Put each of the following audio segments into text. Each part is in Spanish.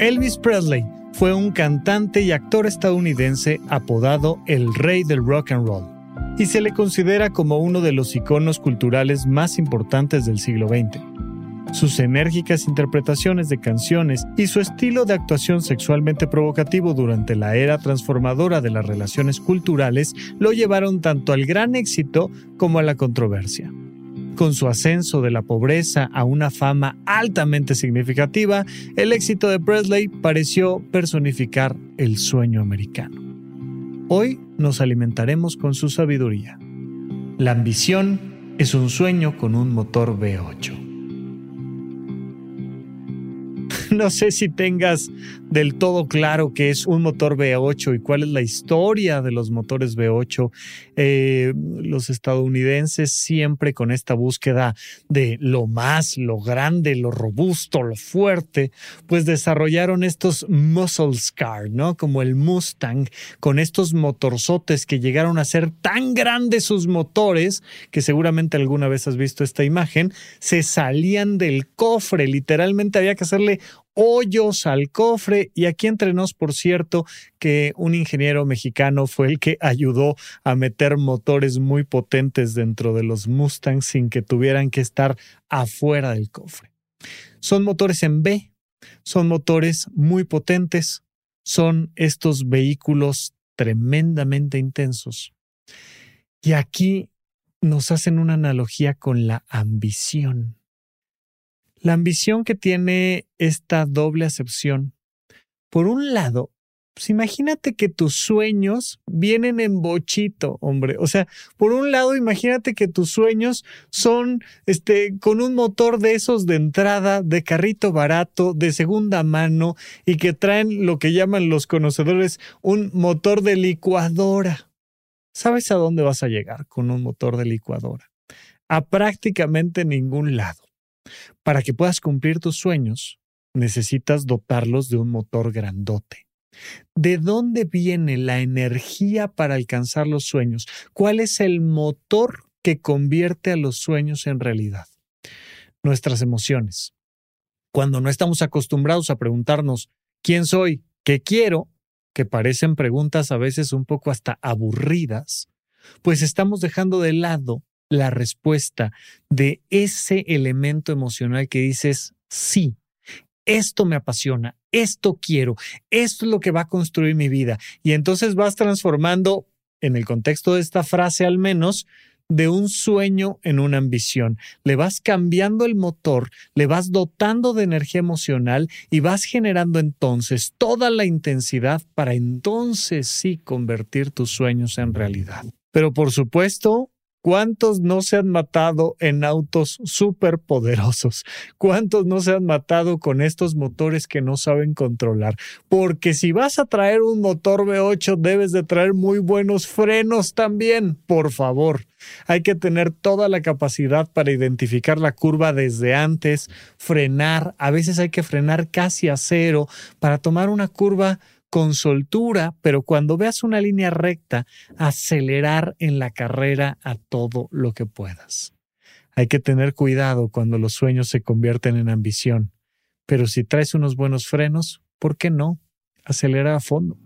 Elvis Presley fue un cantante y actor estadounidense apodado el rey del rock and roll y se le considera como uno de los iconos culturales más importantes del siglo XX. Sus enérgicas interpretaciones de canciones y su estilo de actuación sexualmente provocativo durante la era transformadora de las relaciones culturales lo llevaron tanto al gran éxito como a la controversia. Con su ascenso de la pobreza a una fama altamente significativa, el éxito de Presley pareció personificar el sueño americano. Hoy nos alimentaremos con su sabiduría. La ambición es un sueño con un motor V8. no sé si tengas del todo claro qué es un motor V8 y cuál es la historia de los motores V8. Eh, los estadounidenses siempre con esta búsqueda de lo más, lo grande, lo robusto, lo fuerte, pues desarrollaron estos muscle car, ¿no? Como el Mustang, con estos motorzotes que llegaron a ser tan grandes sus motores, que seguramente alguna vez has visto esta imagen, se salían del cofre, literalmente había que hacerle hoyos al cofre. Y aquí entre nos, por cierto, que un ingeniero mexicano fue el que ayudó a meter motores muy potentes dentro de los Mustangs sin que tuvieran que estar afuera del cofre. Son motores en B, son motores muy potentes, son estos vehículos tremendamente intensos. Y aquí nos hacen una analogía con la ambición. La ambición que tiene esta doble acepción. Por un lado, pues imagínate que tus sueños vienen en bochito, hombre. O sea, por un lado, imagínate que tus sueños son este con un motor de esos de entrada, de carrito barato, de segunda mano y que traen lo que llaman los conocedores un motor de licuadora. ¿Sabes a dónde vas a llegar con un motor de licuadora? A prácticamente ningún lado. Para que puedas cumplir tus sueños, necesitas dotarlos de un motor grandote. ¿De dónde viene la energía para alcanzar los sueños? ¿Cuál es el motor que convierte a los sueños en realidad? Nuestras emociones. Cuando no estamos acostumbrados a preguntarnos ¿quién soy? ¿Qué quiero? que parecen preguntas a veces un poco hasta aburridas, pues estamos dejando de lado la respuesta de ese elemento emocional que dices, sí, esto me apasiona, esto quiero, esto es lo que va a construir mi vida. Y entonces vas transformando, en el contexto de esta frase al menos, de un sueño en una ambición. Le vas cambiando el motor, le vas dotando de energía emocional y vas generando entonces toda la intensidad para entonces sí convertir tus sueños en realidad. Pero por supuesto, ¿Cuántos no se han matado en autos súper poderosos? ¿Cuántos no se han matado con estos motores que no saben controlar? Porque si vas a traer un motor V8, debes de traer muy buenos frenos también, por favor. Hay que tener toda la capacidad para identificar la curva desde antes, frenar, a veces hay que frenar casi a cero para tomar una curva con soltura, pero cuando veas una línea recta, acelerar en la carrera a todo lo que puedas. Hay que tener cuidado cuando los sueños se convierten en ambición, pero si traes unos buenos frenos, ¿por qué no? Acelera a fondo.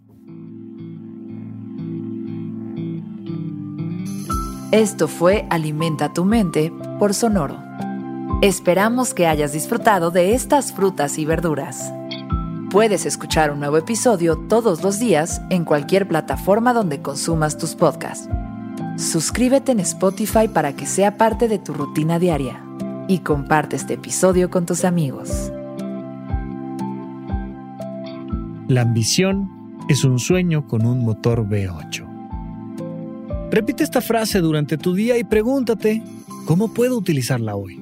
Esto fue Alimenta tu mente por Sonoro. Esperamos que hayas disfrutado de estas frutas y verduras. Puedes escuchar un nuevo episodio todos los días en cualquier plataforma donde consumas tus podcasts. Suscríbete en Spotify para que sea parte de tu rutina diaria y comparte este episodio con tus amigos. La ambición es un sueño con un motor V8. Repite esta frase durante tu día y pregúntate, ¿cómo puedo utilizarla hoy?